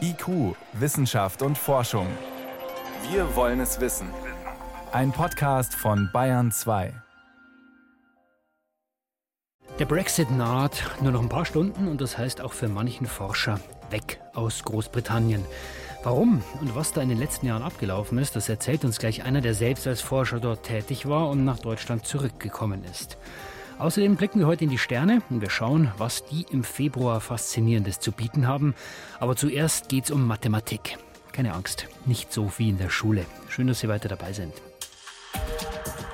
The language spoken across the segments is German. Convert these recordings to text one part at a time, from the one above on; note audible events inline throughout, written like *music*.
IQ, Wissenschaft und Forschung. Wir wollen es wissen. Ein Podcast von Bayern 2. Der Brexit naht nur noch ein paar Stunden und das heißt auch für manchen Forscher weg aus Großbritannien. Warum und was da in den letzten Jahren abgelaufen ist, das erzählt uns gleich einer, der selbst als Forscher dort tätig war und nach Deutschland zurückgekommen ist. Außerdem blicken wir heute in die Sterne und wir schauen, was die im Februar Faszinierendes zu bieten haben. Aber zuerst geht es um Mathematik. Keine Angst, nicht so wie in der Schule. Schön, dass Sie weiter dabei sind.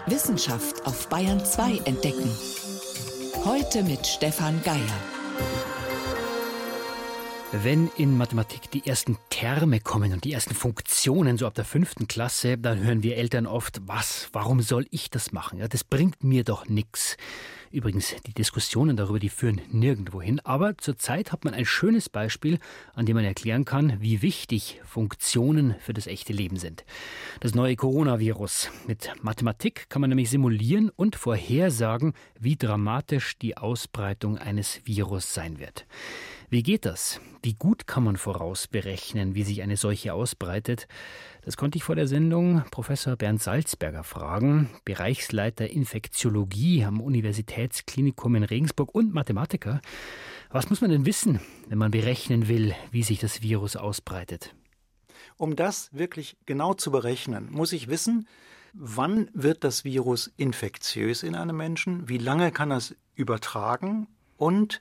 Wissenschaft auf Bayern 2 entdecken. Heute mit Stefan Geier. Wenn in Mathematik die ersten Terme kommen und die ersten Funktionen, so ab der fünften Klasse, dann hören wir Eltern oft, was, warum soll ich das machen? Ja, das bringt mir doch nichts. Übrigens, die Diskussionen darüber, die führen nirgendwo hin. Aber zurzeit hat man ein schönes Beispiel, an dem man erklären kann, wie wichtig Funktionen für das echte Leben sind. Das neue Coronavirus. Mit Mathematik kann man nämlich simulieren und vorhersagen, wie dramatisch die Ausbreitung eines Virus sein wird. Wie geht das? Wie gut kann man vorausberechnen, wie sich eine Seuche ausbreitet? Das konnte ich vor der Sendung Professor Bernd Salzberger fragen, Bereichsleiter Infektiologie am Universitätsklinikum in Regensburg und Mathematiker. Was muss man denn wissen, wenn man berechnen will, wie sich das Virus ausbreitet? Um das wirklich genau zu berechnen, muss ich wissen, wann wird das Virus infektiös in einem Menschen, wie lange kann es übertragen und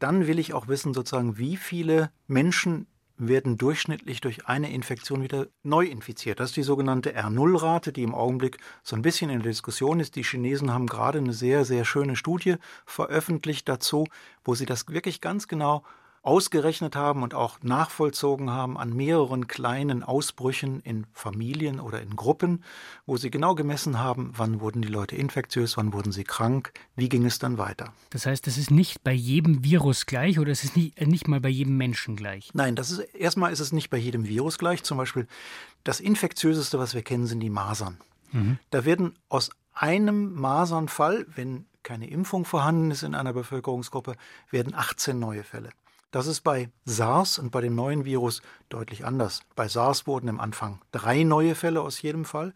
dann will ich auch wissen, sozusagen, wie viele Menschen werden durchschnittlich durch eine Infektion wieder neu infiziert. Das ist die sogenannte R0-Rate, die im Augenblick so ein bisschen in der Diskussion ist. Die Chinesen haben gerade eine sehr, sehr schöne Studie veröffentlicht dazu, wo sie das wirklich ganz genau ausgerechnet haben und auch nachvollzogen haben an mehreren kleinen Ausbrüchen in Familien oder in Gruppen, wo sie genau gemessen haben, wann wurden die Leute infektiös, wann wurden sie krank, wie ging es dann weiter. Das heißt, es ist nicht bei jedem Virus gleich oder es ist nicht, äh, nicht mal bei jedem Menschen gleich? Nein, das ist erstmal ist es nicht bei jedem Virus gleich. Zum Beispiel das infektiöseste, was wir kennen, sind die Masern. Mhm. Da werden aus einem Masernfall, wenn keine Impfung vorhanden ist in einer Bevölkerungsgruppe, werden 18 neue Fälle. Das ist bei SARS und bei dem neuen Virus deutlich anders. Bei SARS wurden im Anfang drei neue Fälle aus jedem Fall.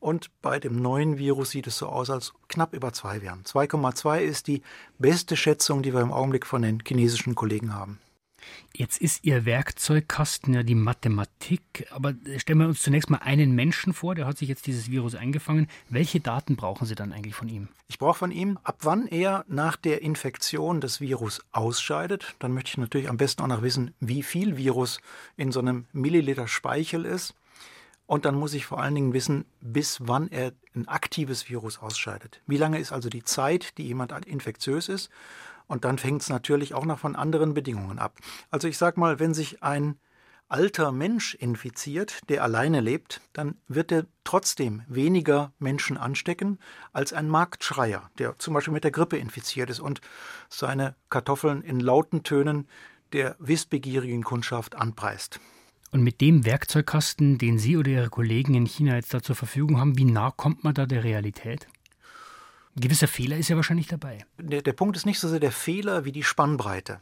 Und bei dem neuen Virus sieht es so aus, als knapp über zwei wären. 2,2 ist die beste Schätzung, die wir im Augenblick von den chinesischen Kollegen haben. Jetzt ist Ihr Werkzeugkasten ja die Mathematik, aber stellen wir uns zunächst mal einen Menschen vor, der hat sich jetzt dieses Virus eingefangen. Welche Daten brauchen Sie dann eigentlich von ihm? Ich brauche von ihm, ab wann er nach der Infektion das Virus ausscheidet. Dann möchte ich natürlich am besten auch noch wissen, wie viel Virus in so einem Milliliter Speichel ist. Und dann muss ich vor allen Dingen wissen, bis wann er ein aktives Virus ausscheidet. Wie lange ist also die Zeit, die jemand infektiös ist? Und dann fängt es natürlich auch noch von anderen Bedingungen ab. Also ich sage mal, wenn sich ein alter Mensch infiziert, der alleine lebt, dann wird er trotzdem weniger Menschen anstecken als ein Marktschreier, der zum Beispiel mit der Grippe infiziert ist und seine Kartoffeln in lauten Tönen der wissbegierigen Kundschaft anpreist. Und mit dem Werkzeugkasten, den Sie oder Ihre Kollegen in China jetzt da zur Verfügung haben, wie nah kommt man da der Realität? Ein gewisser Fehler ist ja wahrscheinlich dabei. Der, der Punkt ist nicht so sehr der Fehler wie die Spannbreite.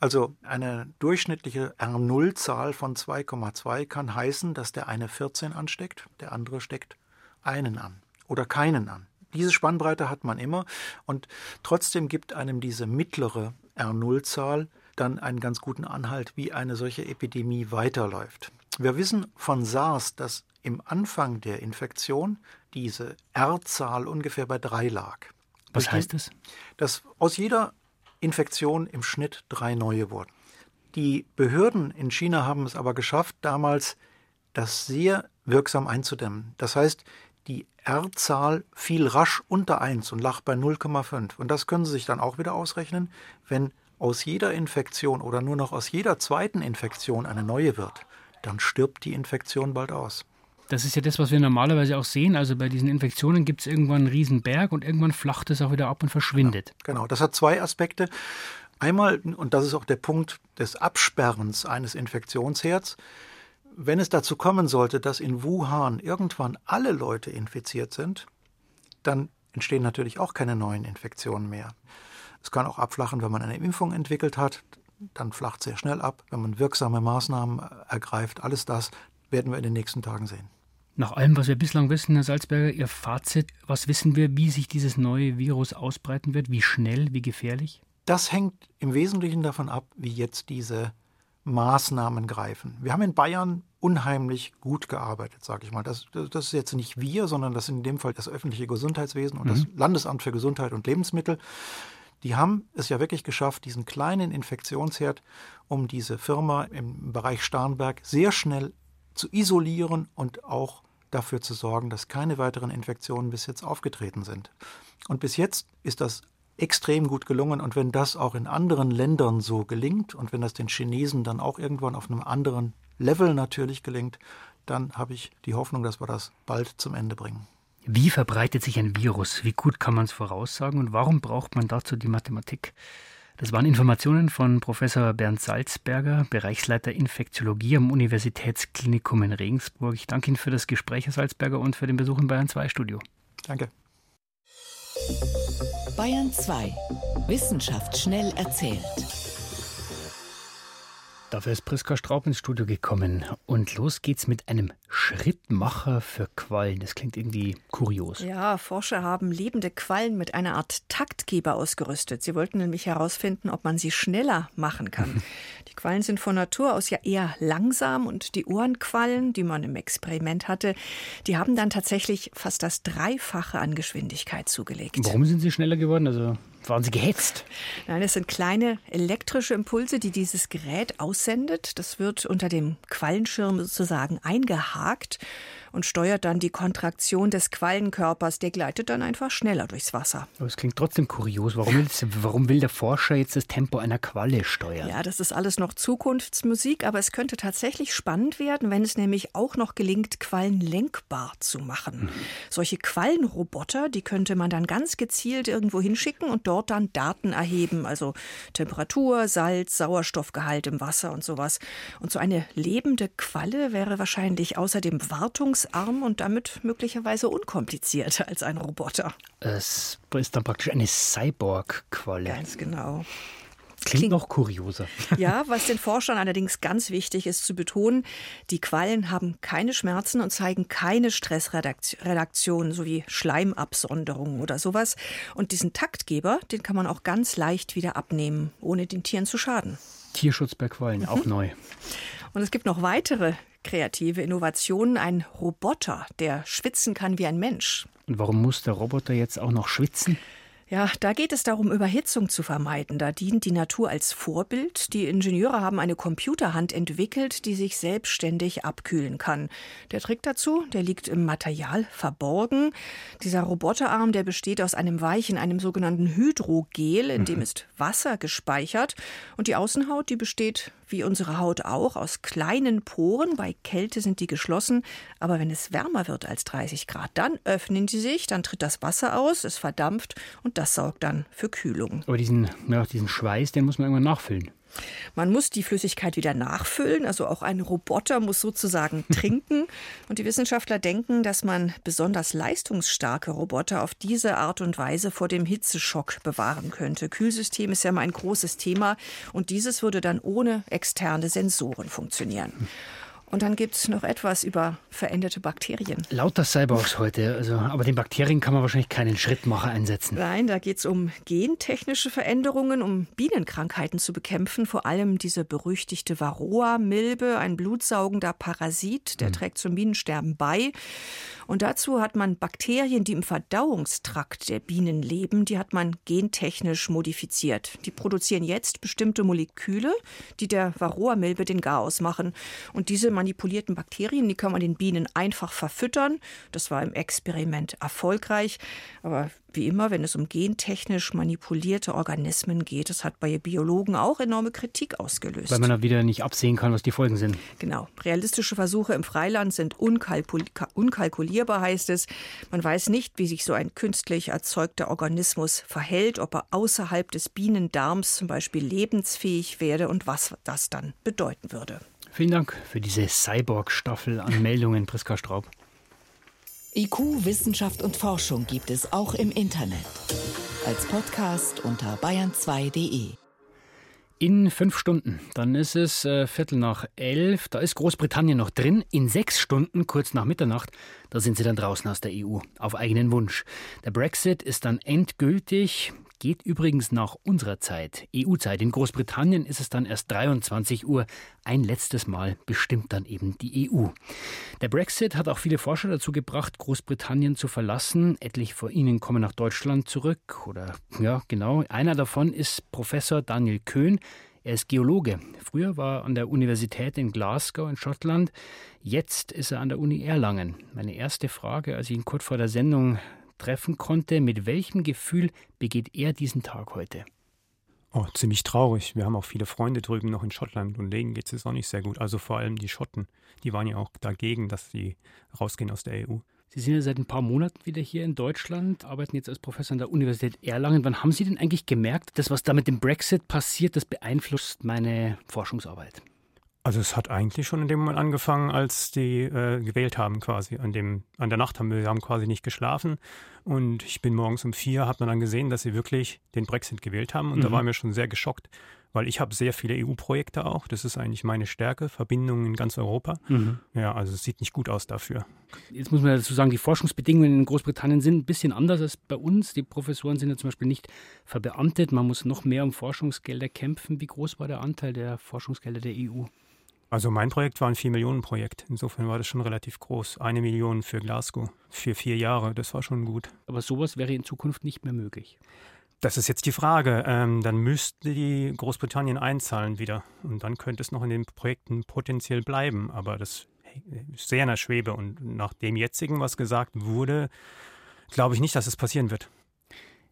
Also eine durchschnittliche R0-Zahl von 2,2 kann heißen, dass der eine 14 ansteckt, der andere steckt einen an oder keinen an. Diese Spannbreite hat man immer und trotzdem gibt einem diese mittlere R0-Zahl dann einen ganz guten Anhalt, wie eine solche Epidemie weiterläuft. Wir wissen von SARS, dass im Anfang der Infektion diese R-Zahl ungefähr bei drei lag. Was heißt das? Dass aus jeder Infektion im Schnitt drei neue wurden. Die Behörden in China haben es aber geschafft, damals das sehr wirksam einzudämmen. Das heißt, die R-Zahl fiel rasch unter 1 und lag bei 0,5. Und das können Sie sich dann auch wieder ausrechnen, wenn aus jeder Infektion oder nur noch aus jeder zweiten Infektion eine neue wird, dann stirbt die Infektion bald aus. Das ist ja das, was wir normalerweise auch sehen. Also bei diesen Infektionen gibt es irgendwann einen riesen Berg und irgendwann flacht es auch wieder ab und verschwindet. Genau, genau. das hat zwei Aspekte. Einmal, und das ist auch der Punkt des Absperrens eines Infektionsherds, wenn es dazu kommen sollte, dass in Wuhan irgendwann alle Leute infiziert sind, dann entstehen natürlich auch keine neuen Infektionen mehr. Es kann auch abflachen, wenn man eine Impfung entwickelt hat. dann flacht sehr schnell ab, wenn man wirksame Maßnahmen ergreift. Alles das werden wir in den nächsten Tagen sehen. Nach allem, was wir bislang wissen, Herr Salzberger, Ihr Fazit, was wissen wir, wie sich dieses neue Virus ausbreiten wird, wie schnell, wie gefährlich? Das hängt im Wesentlichen davon ab, wie jetzt diese Maßnahmen greifen. Wir haben in Bayern unheimlich gut gearbeitet, sage ich mal. Das, das, ist jetzt nicht wir, sondern das sind in dem Fall das öffentliche Gesundheitswesen und mhm. das Landesamt für Gesundheit und Lebensmittel. Die haben es ja wirklich geschafft, diesen kleinen Infektionsherd um diese Firma im Bereich Starnberg sehr schnell zu isolieren und auch dafür zu sorgen, dass keine weiteren Infektionen bis jetzt aufgetreten sind. Und bis jetzt ist das extrem gut gelungen. Und wenn das auch in anderen Ländern so gelingt und wenn das den Chinesen dann auch irgendwann auf einem anderen Level natürlich gelingt, dann habe ich die Hoffnung, dass wir das bald zum Ende bringen. Wie verbreitet sich ein Virus? Wie gut kann man es voraussagen? Und warum braucht man dazu die Mathematik? Das waren Informationen von Professor Bernd Salzberger, Bereichsleiter Infektiologie am Universitätsklinikum in Regensburg. Ich danke Ihnen für das Gespräch, Herr Salzberger, und für den Besuch im Bayern 2 Studio. Danke. Bayern 2. Wissenschaft schnell erzählt. Dafür ist Priska Straub ins Studio gekommen. Und los geht's mit einem Schrittmacher für Quallen. Das klingt irgendwie kurios. Ja, Forscher haben lebende Quallen mit einer Art Taktgeber ausgerüstet. Sie wollten nämlich herausfinden, ob man sie schneller machen kann. *laughs* die Quallen sind von Natur aus ja eher langsam und die Ohrenquallen, die man im Experiment hatte, die haben dann tatsächlich fast das Dreifache an Geschwindigkeit zugelegt. Warum sind sie schneller geworden? Also waren Sie gehetzt? Nein, es sind kleine elektrische Impulse, die dieses Gerät aussendet. Das wird unter dem Quallenschirm sozusagen eingehakt und steuert dann die Kontraktion des Quallenkörpers. Der gleitet dann einfach schneller durchs Wasser. Aber es klingt trotzdem kurios. Warum will, warum will der Forscher jetzt das Tempo einer Qualle steuern? Ja, das ist alles noch Zukunftsmusik, aber es könnte tatsächlich spannend werden, wenn es nämlich auch noch gelingt, Quallen lenkbar zu machen. Mhm. Solche Quallenroboter, die könnte man dann ganz gezielt irgendwo hinschicken und dort dann Daten erheben, also Temperatur, Salz, Sauerstoffgehalt im Wasser und sowas. Und so eine lebende Qualle wäre wahrscheinlich außerdem Wartungs wartungsarm und damit möglicherweise unkomplizierter *laughs* als ein Roboter. Es ist dann praktisch eine Cyborg-Qualle. Ganz genau. Klingt, Klingt noch kurioser. *laughs* Ja, was den Forschern allerdings ganz wichtig ist zu betonen, die Quallen haben keine Schmerzen und zeigen keine Stressredaktion sowie Schleimabsonderungen oder sowas. Und diesen Taktgeber, den kann man auch ganz leicht wieder abnehmen, ohne den Tieren zu schaden. Tierschutz bei Quallen, mhm. auch neu. Und es gibt noch weitere kreative Innovationen. Ein Roboter, der schwitzen kann wie ein Mensch. Und warum muss der Roboter jetzt auch noch schwitzen? Ja, da geht es darum, Überhitzung zu vermeiden. Da dient die Natur als Vorbild. Die Ingenieure haben eine Computerhand entwickelt, die sich selbstständig abkühlen kann. Der Trick dazu, der liegt im Material verborgen. Dieser Roboterarm, der besteht aus einem Weichen, einem sogenannten Hydrogel, in dem mhm. ist Wasser gespeichert. Und die Außenhaut, die besteht wie unsere Haut auch, aus kleinen Poren. Bei Kälte sind die geschlossen. Aber wenn es wärmer wird als 30 Grad, dann öffnen sie sich, dann tritt das Wasser aus, es verdampft und das sorgt dann für Kühlung. Aber diesen, ja, diesen Schweiß, den muss man irgendwann nachfüllen. Man muss die Flüssigkeit wieder nachfüllen, also auch ein Roboter muss sozusagen *laughs* trinken. Und die Wissenschaftler denken, dass man besonders leistungsstarke Roboter auf diese Art und Weise vor dem Hitzeschock bewahren könnte. Kühlsystem ist ja mal ein großes Thema und dieses würde dann ohne externe Sensoren funktionieren. Und dann gibt es noch etwas über veränderte Bakterien. Lauter Cyborgs heute, also, aber den Bakterien kann man wahrscheinlich keinen Schrittmacher einsetzen. Nein, da geht es um gentechnische Veränderungen, um Bienenkrankheiten zu bekämpfen. Vor allem diese berüchtigte Varroa-Milbe, ein blutsaugender Parasit, der mhm. trägt zum Bienensterben bei. Und dazu hat man Bakterien, die im Verdauungstrakt der Bienen leben, die hat man gentechnisch modifiziert. Die produzieren jetzt bestimmte Moleküle, die der Varroa-Milbe den Garaus machen. Und diese manipulierten Bakterien, die kann man den Bienen einfach verfüttern. Das war im Experiment erfolgreich. Aber wie immer, wenn es um gentechnisch manipulierte Organismen geht, das hat bei Biologen auch enorme Kritik ausgelöst. Weil man da wieder nicht absehen kann, was die Folgen sind. Genau. Realistische Versuche im Freiland sind unkalkul unkalkulierbar, heißt es. Man weiß nicht, wie sich so ein künstlich erzeugter Organismus verhält, ob er außerhalb des Bienendarms zum Beispiel lebensfähig werde und was das dann bedeuten würde. Vielen Dank für diese Cyborg-Staffel an Meldungen, Priska Straub. IQ, Wissenschaft und Forschung gibt es auch im Internet. Als Podcast unter bayern2.de. In fünf Stunden, dann ist es äh, Viertel nach elf, da ist Großbritannien noch drin. In sechs Stunden, kurz nach Mitternacht, da sind sie dann draußen aus der EU, auf eigenen Wunsch. Der Brexit ist dann endgültig, geht übrigens nach unserer Zeit, EU-Zeit. In Großbritannien ist es dann erst 23 Uhr. Ein letztes Mal bestimmt dann eben die EU. Der Brexit hat auch viele Forscher dazu gebracht, Großbritannien zu verlassen. Etliche von ihnen kommen nach Deutschland zurück. Oder ja, genau. Einer davon ist Professor Daniel Köhn. Er ist Geologe. Früher war er an der Universität in Glasgow in Schottland. Jetzt ist er an der Uni Erlangen. Meine erste Frage, als ich ihn kurz vor der Sendung treffen konnte, mit welchem Gefühl begeht er diesen Tag heute? Oh, ziemlich traurig. Wir haben auch viele Freunde drüben noch in Schottland und denen geht es auch nicht sehr gut. Also vor allem die Schotten. Die waren ja auch dagegen, dass sie rausgehen aus der EU. Sie sind ja seit ein paar Monaten wieder hier in Deutschland, arbeiten jetzt als Professor an der Universität Erlangen. Wann haben Sie denn eigentlich gemerkt, dass was da mit dem Brexit passiert, das beeinflusst meine Forschungsarbeit? Also es hat eigentlich schon in dem Moment angefangen, als die äh, gewählt haben quasi. An, dem, an der Nacht haben wir, wir haben quasi nicht geschlafen. Und ich bin morgens um vier, hat man dann gesehen, dass sie wirklich den Brexit gewählt haben. Und mhm. da waren wir schon sehr geschockt, weil ich habe sehr viele EU-Projekte auch. Das ist eigentlich meine Stärke, Verbindungen in ganz Europa. Mhm. Ja, also es sieht nicht gut aus dafür. Jetzt muss man dazu sagen, die Forschungsbedingungen in Großbritannien sind ein bisschen anders als bei uns. Die Professoren sind ja zum Beispiel nicht verbeamtet. Man muss noch mehr um Forschungsgelder kämpfen. Wie groß war der Anteil der Forschungsgelder der EU? Also mein Projekt war ein 4-Millionen-Projekt. Insofern war das schon relativ groß. Eine Million für Glasgow für vier Jahre, das war schon gut. Aber sowas wäre in Zukunft nicht mehr möglich. Das ist jetzt die Frage. Ähm, dann müsste die Großbritannien einzahlen wieder. Und dann könnte es noch in den Projekten potenziell bleiben. Aber das ist sehr in der Schwebe. Und nach dem jetzigen, was gesagt wurde, glaube ich nicht, dass es passieren wird.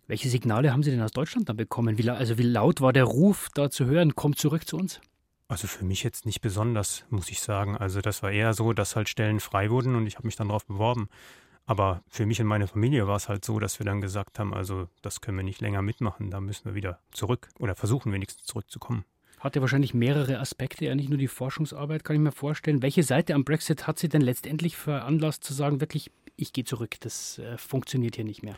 Welche Signale haben Sie denn aus Deutschland dann bekommen? Wie, also wie laut war der Ruf da zu hören? Kommt zurück zu uns? Also für mich jetzt nicht besonders, muss ich sagen. Also das war eher so, dass halt Stellen frei wurden und ich habe mich dann darauf beworben. Aber für mich und meine Familie war es halt so, dass wir dann gesagt haben, also das können wir nicht länger mitmachen, da müssen wir wieder zurück oder versuchen wenigstens zurückzukommen. Hat ja wahrscheinlich mehrere Aspekte, ja nicht nur die Forschungsarbeit, kann ich mir vorstellen. Welche Seite am Brexit hat sie denn letztendlich veranlasst zu sagen, wirklich, ich gehe zurück, das äh, funktioniert hier nicht mehr?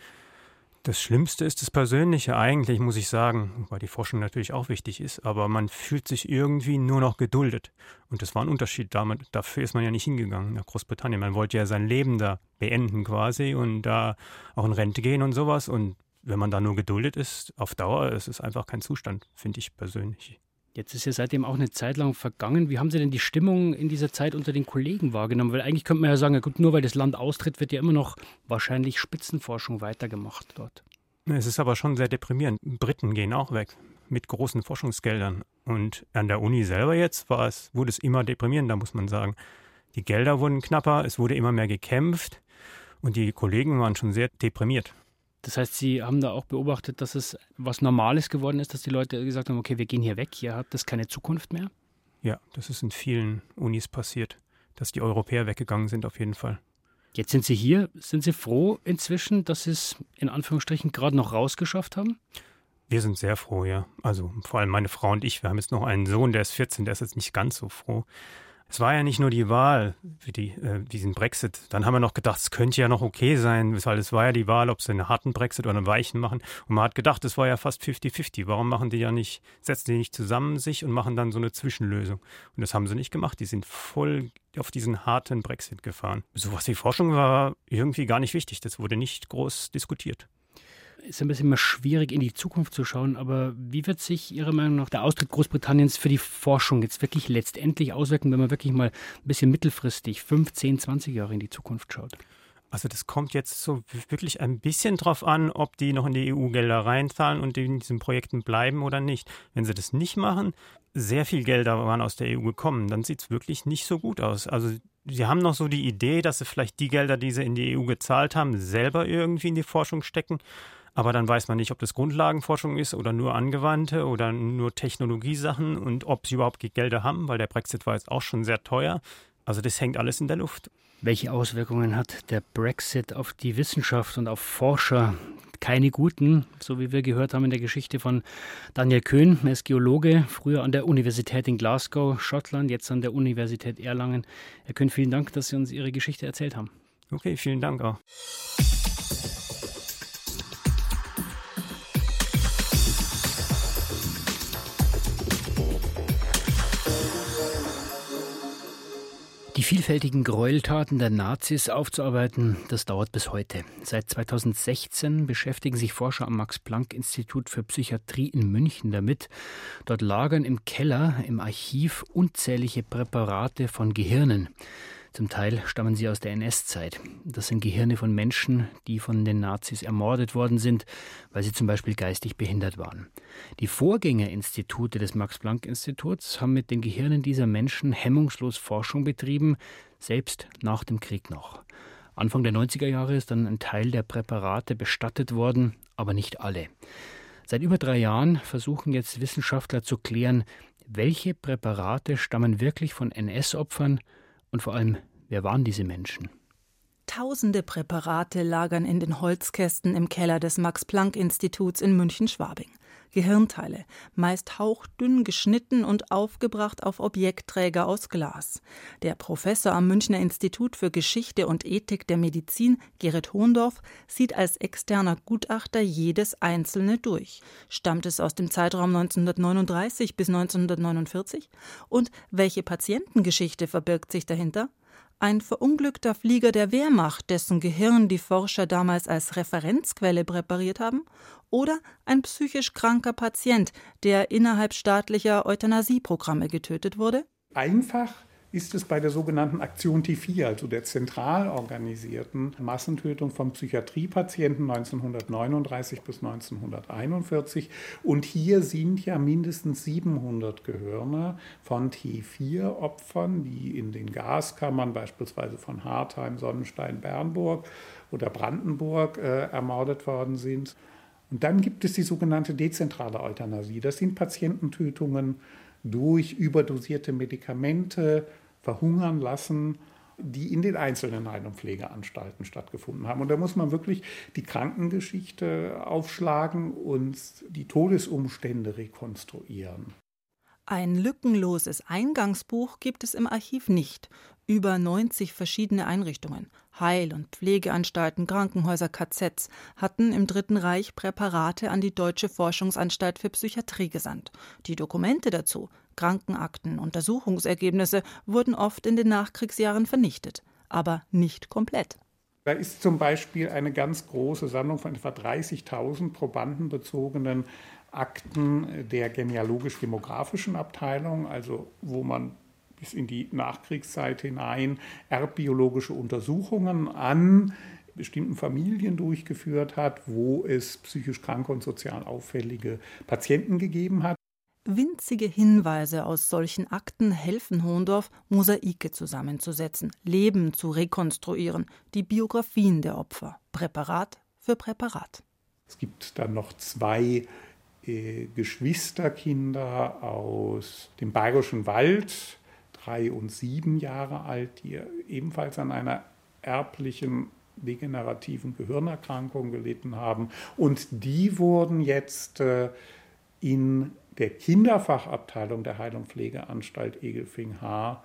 Das Schlimmste ist das Persönliche eigentlich, muss ich sagen, weil die Forschung natürlich auch wichtig ist, aber man fühlt sich irgendwie nur noch geduldet. Und das war ein Unterschied. Damit, dafür ist man ja nicht hingegangen nach Großbritannien. Man wollte ja sein Leben da beenden quasi und da auch in Rente gehen und sowas. Und wenn man da nur geduldet ist, auf Dauer, ist es einfach kein Zustand, finde ich persönlich. Jetzt ist ja seitdem auch eine Zeit lang vergangen. Wie haben Sie denn die Stimmung in dieser Zeit unter den Kollegen wahrgenommen? Weil eigentlich könnte man ja sagen, gut, nur weil das Land austritt, wird ja immer noch wahrscheinlich Spitzenforschung weitergemacht dort. Es ist aber schon sehr deprimierend. Briten gehen auch weg mit großen Forschungsgeldern. Und an der Uni selber jetzt war es, wurde es immer deprimierender, muss man sagen. Die Gelder wurden knapper, es wurde immer mehr gekämpft und die Kollegen waren schon sehr deprimiert. Das heißt, Sie haben da auch beobachtet, dass es was Normales geworden ist, dass die Leute gesagt haben, okay, wir gehen hier weg, hier hat das keine Zukunft mehr? Ja, das ist in vielen Unis passiert, dass die Europäer weggegangen sind auf jeden Fall. Jetzt sind Sie hier. Sind Sie froh inzwischen, dass Sie es in Anführungsstrichen gerade noch rausgeschafft haben? Wir sind sehr froh, ja. Also vor allem meine Frau und ich. Wir haben jetzt noch einen Sohn, der ist 14, der ist jetzt nicht ganz so froh. Es war ja nicht nur die Wahl für die, äh, diesen Brexit. Dann haben wir noch gedacht, es könnte ja noch okay sein, weil es war ja die Wahl, ob sie einen harten Brexit oder einen weichen machen. Und man hat gedacht, es war ja fast 50-50. Warum machen die ja nicht, setzen die nicht zusammen sich und machen dann so eine Zwischenlösung? Und das haben sie nicht gemacht. Die sind voll auf diesen harten Brexit gefahren. Sowas wie Forschung war irgendwie gar nicht wichtig. Das wurde nicht groß diskutiert ist ein bisschen immer schwierig, in die Zukunft zu schauen, aber wie wird sich Ihrer Meinung nach der Austritt Großbritanniens für die Forschung jetzt wirklich letztendlich auswirken, wenn man wirklich mal ein bisschen mittelfristig, 15, 20 Jahre in die Zukunft schaut? Also das kommt jetzt so wirklich ein bisschen drauf an, ob die noch in die EU-Gelder reinzahlen und in diesen Projekten bleiben oder nicht. Wenn sie das nicht machen, sehr viel Gelder waren aus der EU gekommen, dann sieht es wirklich nicht so gut aus. Also sie haben noch so die Idee, dass sie vielleicht die Gelder, die sie in die EU gezahlt haben, selber irgendwie in die Forschung stecken. Aber dann weiß man nicht, ob das Grundlagenforschung ist oder nur angewandte oder nur Technologiesachen und ob sie überhaupt Gelder haben, weil der Brexit war jetzt auch schon sehr teuer. Also das hängt alles in der Luft. Welche Auswirkungen hat der Brexit auf die Wissenschaft und auf Forscher? Keine guten, so wie wir gehört haben in der Geschichte von Daniel Köhn. Er ist Geologe, früher an der Universität in Glasgow, Schottland, jetzt an der Universität Erlangen. Herr Köhn, vielen Dank, dass Sie uns Ihre Geschichte erzählt haben. Okay, vielen Dank auch. Die vielfältigen Gräueltaten der Nazis aufzuarbeiten, das dauert bis heute. Seit 2016 beschäftigen sich Forscher am Max-Planck-Institut für Psychiatrie in München damit. Dort lagern im Keller, im Archiv unzählige Präparate von Gehirnen. Zum Teil stammen sie aus der NS-Zeit. Das sind Gehirne von Menschen, die von den Nazis ermordet worden sind, weil sie zum Beispiel geistig behindert waren. Die Vorgängerinstitute des Max-Planck-Instituts haben mit den Gehirnen dieser Menschen hemmungslos Forschung betrieben, selbst nach dem Krieg noch. Anfang der 90er Jahre ist dann ein Teil der Präparate bestattet worden, aber nicht alle. Seit über drei Jahren versuchen jetzt Wissenschaftler zu klären, welche Präparate stammen wirklich von NS-Opfern und vor allem, wer waren diese Menschen? Tausende Präparate lagern in den Holzkästen im Keller des Max-Planck-Instituts in München-Schwabing. Gehirnteile, meist hauchdünn geschnitten und aufgebracht auf Objektträger aus Glas. Der Professor am Münchner Institut für Geschichte und Ethik der Medizin, Gerrit Hohndorf, sieht als externer Gutachter jedes einzelne durch. Stammt es aus dem Zeitraum 1939 bis 1949? Und welche Patientengeschichte verbirgt sich dahinter? Ein verunglückter Flieger der Wehrmacht, dessen Gehirn die Forscher damals als Referenzquelle präpariert haben? Oder ein psychisch kranker Patient, der innerhalb staatlicher Euthanasieprogramme getötet wurde? Einfach ist es bei der sogenannten Aktion T4, also der zentral organisierten Massentötung von Psychiatriepatienten 1939 bis 1941. Und hier sind ja mindestens 700 Gehirne von T4-Opfern, die in den Gaskammern beispielsweise von Hartheim, Sonnenstein, Bernburg oder Brandenburg äh, ermordet worden sind. Und dann gibt es die sogenannte dezentrale Euthanasie. Das sind Patiententötungen durch überdosierte Medikamente verhungern lassen, die in den einzelnen Heil- und Pflegeanstalten stattgefunden haben. Und da muss man wirklich die Krankengeschichte aufschlagen und die Todesumstände rekonstruieren. Ein lückenloses Eingangsbuch gibt es im Archiv nicht. Über 90 verschiedene Einrichtungen, Heil- und Pflegeanstalten, Krankenhäuser, KZs hatten im Dritten Reich Präparate an die Deutsche Forschungsanstalt für Psychiatrie gesandt. Die Dokumente dazu, Krankenakten, Untersuchungsergebnisse wurden oft in den Nachkriegsjahren vernichtet, aber nicht komplett. Da ist zum Beispiel eine ganz große Sammlung von etwa 30.000 probandenbezogenen Akten der genealogisch-demografischen Abteilung, also wo man bis in die Nachkriegszeit hinein erbbiologische Untersuchungen an bestimmten Familien durchgeführt hat, wo es psychisch kranke und sozial auffällige Patienten gegeben hat. Winzige Hinweise aus solchen Akten helfen Hohndorf, Mosaike zusammenzusetzen, Leben zu rekonstruieren, die Biografien der Opfer, Präparat für Präparat. Es gibt dann noch zwei äh, Geschwisterkinder aus dem Bayerischen Wald, drei und sieben Jahre alt, die ebenfalls an einer erblichen degenerativen Gehirnerkrankung gelitten haben. Und die wurden jetzt äh, in der Kinderfachabteilung der Heil- und Pflegeanstalt Egelfing-Haar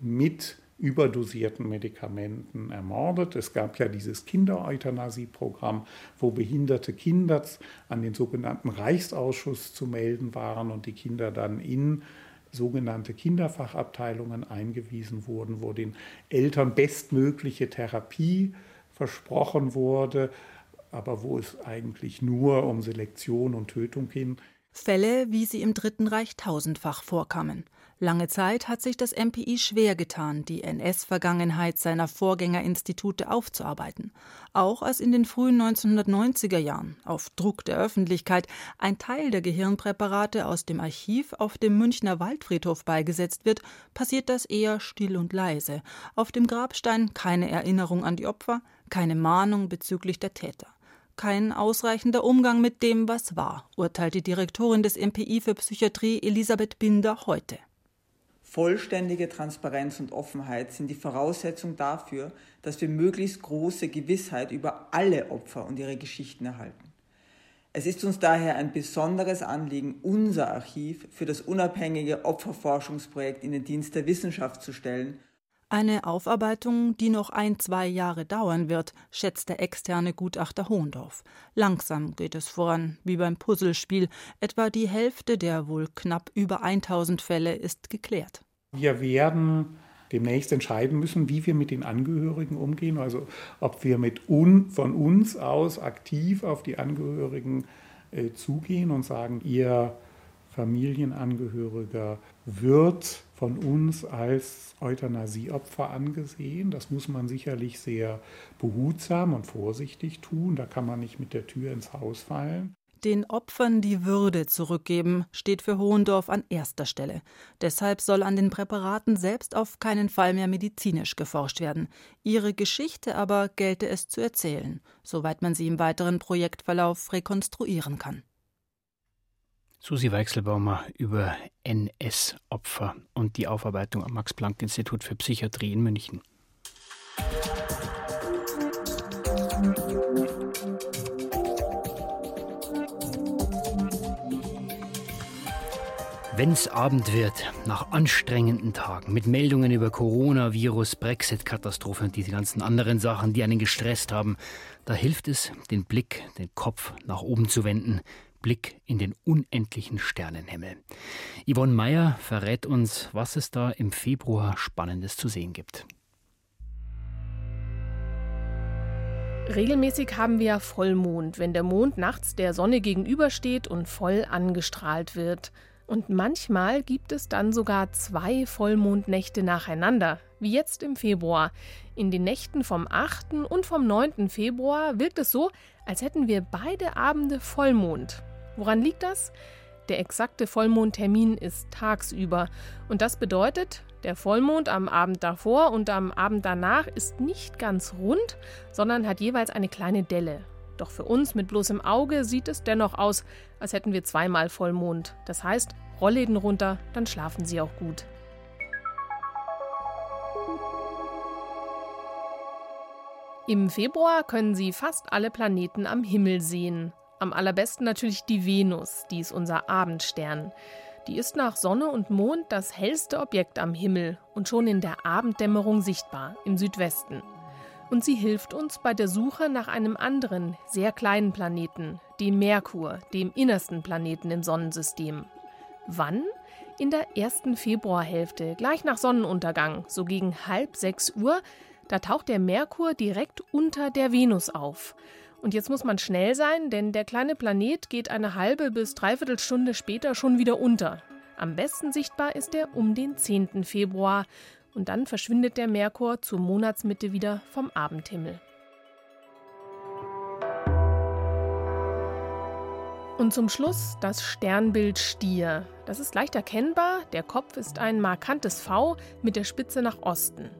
mit überdosierten Medikamenten ermordet. Es gab ja dieses Kindereuthanasie-Programm, wo behinderte Kinder an den sogenannten Reichsausschuss zu melden waren und die Kinder dann in sogenannte Kinderfachabteilungen eingewiesen wurden, wo den Eltern bestmögliche Therapie versprochen wurde, aber wo es eigentlich nur um Selektion und Tötung ging. Fälle, wie sie im Dritten Reich tausendfach vorkamen. Lange Zeit hat sich das MPI schwer getan, die NS-Vergangenheit seiner Vorgängerinstitute aufzuarbeiten. Auch als in den frühen 1990er Jahren auf Druck der Öffentlichkeit ein Teil der Gehirnpräparate aus dem Archiv auf dem Münchner Waldfriedhof beigesetzt wird, passiert das eher still und leise. Auf dem Grabstein keine Erinnerung an die Opfer, keine Mahnung bezüglich der Täter. Kein ausreichender Umgang mit dem, was war, urteilt die Direktorin des MPI für Psychiatrie Elisabeth Binder heute. Vollständige Transparenz und Offenheit sind die Voraussetzung dafür, dass wir möglichst große Gewissheit über alle Opfer und ihre Geschichten erhalten. Es ist uns daher ein besonderes Anliegen, unser Archiv für das unabhängige Opferforschungsprojekt in den Dienst der Wissenschaft zu stellen. Eine Aufarbeitung, die noch ein, zwei Jahre dauern wird, schätzt der externe Gutachter Hohndorf. Langsam geht es voran, wie beim Puzzlespiel. Etwa die Hälfte der wohl knapp über 1000 Fälle ist geklärt. Wir werden demnächst entscheiden müssen, wie wir mit den Angehörigen umgehen. Also ob wir mit un, von uns aus aktiv auf die Angehörigen äh, zugehen und sagen, ihr Familienangehöriger wird von uns als Euthanasieopfer angesehen. Das muss man sicherlich sehr behutsam und vorsichtig tun. Da kann man nicht mit der Tür ins Haus fallen. Den Opfern die Würde zurückgeben, steht für Hohendorf an erster Stelle. Deshalb soll an den Präparaten selbst auf keinen Fall mehr medizinisch geforscht werden. Ihre Geschichte aber gelte es zu erzählen, soweit man sie im weiteren Projektverlauf rekonstruieren kann. Susi Weichselbaumer über NS-Opfer und die Aufarbeitung am Max-Planck-Institut für Psychiatrie in München. Wenn's Abend wird, nach anstrengenden Tagen, mit Meldungen über Coronavirus, Brexit-Katastrophe und diese ganzen anderen Sachen, die einen gestresst haben, da hilft es, den Blick, den Kopf nach oben zu wenden, Blick in den unendlichen Sternenhimmel. Yvonne Meyer verrät uns, was es da im Februar Spannendes zu sehen gibt. Regelmäßig haben wir Vollmond, wenn der Mond nachts der Sonne gegenübersteht und voll angestrahlt wird. Und manchmal gibt es dann sogar zwei Vollmondnächte nacheinander, wie jetzt im Februar. In den Nächten vom 8. und vom 9. Februar wirkt es so, als hätten wir beide Abende Vollmond. Woran liegt das? Der exakte Vollmondtermin ist tagsüber. Und das bedeutet, der Vollmond am Abend davor und am Abend danach ist nicht ganz rund, sondern hat jeweils eine kleine Delle. Doch für uns mit bloßem Auge sieht es dennoch aus, als hätten wir zweimal Vollmond. Das heißt, Rollläden runter, dann schlafen Sie auch gut. Im Februar können Sie fast alle Planeten am Himmel sehen. Am allerbesten natürlich die Venus, die ist unser Abendstern. Die ist nach Sonne und Mond das hellste Objekt am Himmel und schon in der Abenddämmerung sichtbar im Südwesten. Und sie hilft uns bei der Suche nach einem anderen, sehr kleinen Planeten, dem Merkur, dem innersten Planeten im Sonnensystem. Wann? In der ersten Februarhälfte, gleich nach Sonnenuntergang, so gegen halb sechs Uhr, da taucht der Merkur direkt unter der Venus auf. Und jetzt muss man schnell sein, denn der kleine Planet geht eine halbe bis dreiviertel Stunde später schon wieder unter. Am besten sichtbar ist er um den 10. Februar und dann verschwindet der Merkur zur Monatsmitte wieder vom Abendhimmel. Und zum Schluss das Sternbild Stier. Das ist leicht erkennbar. Der Kopf ist ein markantes V mit der Spitze nach Osten.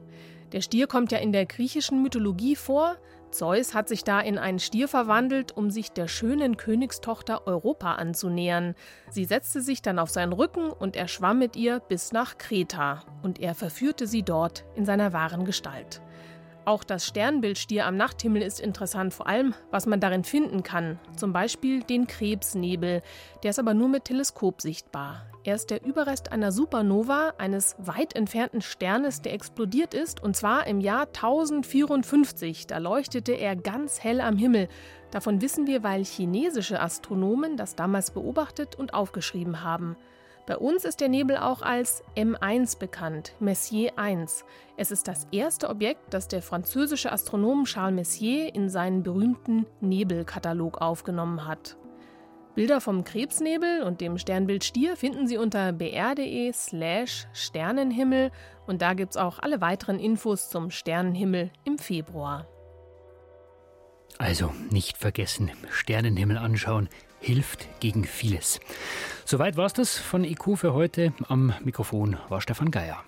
Der Stier kommt ja in der griechischen Mythologie vor. Zeus hat sich da in einen Stier verwandelt, um sich der schönen Königstochter Europa anzunähern. Sie setzte sich dann auf seinen Rücken und er schwamm mit ihr bis nach Kreta. Und er verführte sie dort in seiner wahren Gestalt. Auch das Sternbild Stier am Nachthimmel ist interessant, vor allem, was man darin finden kann. Zum Beispiel den Krebsnebel. Der ist aber nur mit Teleskop sichtbar. Er ist der Überrest einer Supernova, eines weit entfernten Sternes, der explodiert ist, und zwar im Jahr 1054. Da leuchtete er ganz hell am Himmel. Davon wissen wir, weil chinesische Astronomen das damals beobachtet und aufgeschrieben haben. Bei uns ist der Nebel auch als M1 bekannt, Messier 1. Es ist das erste Objekt, das der französische Astronom Charles Messier in seinen berühmten Nebelkatalog aufgenommen hat. Bilder vom Krebsnebel und dem Sternbild Stier finden Sie unter br.de/slash Sternenhimmel und da gibt es auch alle weiteren Infos zum Sternenhimmel im Februar. Also nicht vergessen, Sternenhimmel anschauen hilft gegen vieles. Soweit war es das von IQ für heute. Am Mikrofon war Stefan Geier.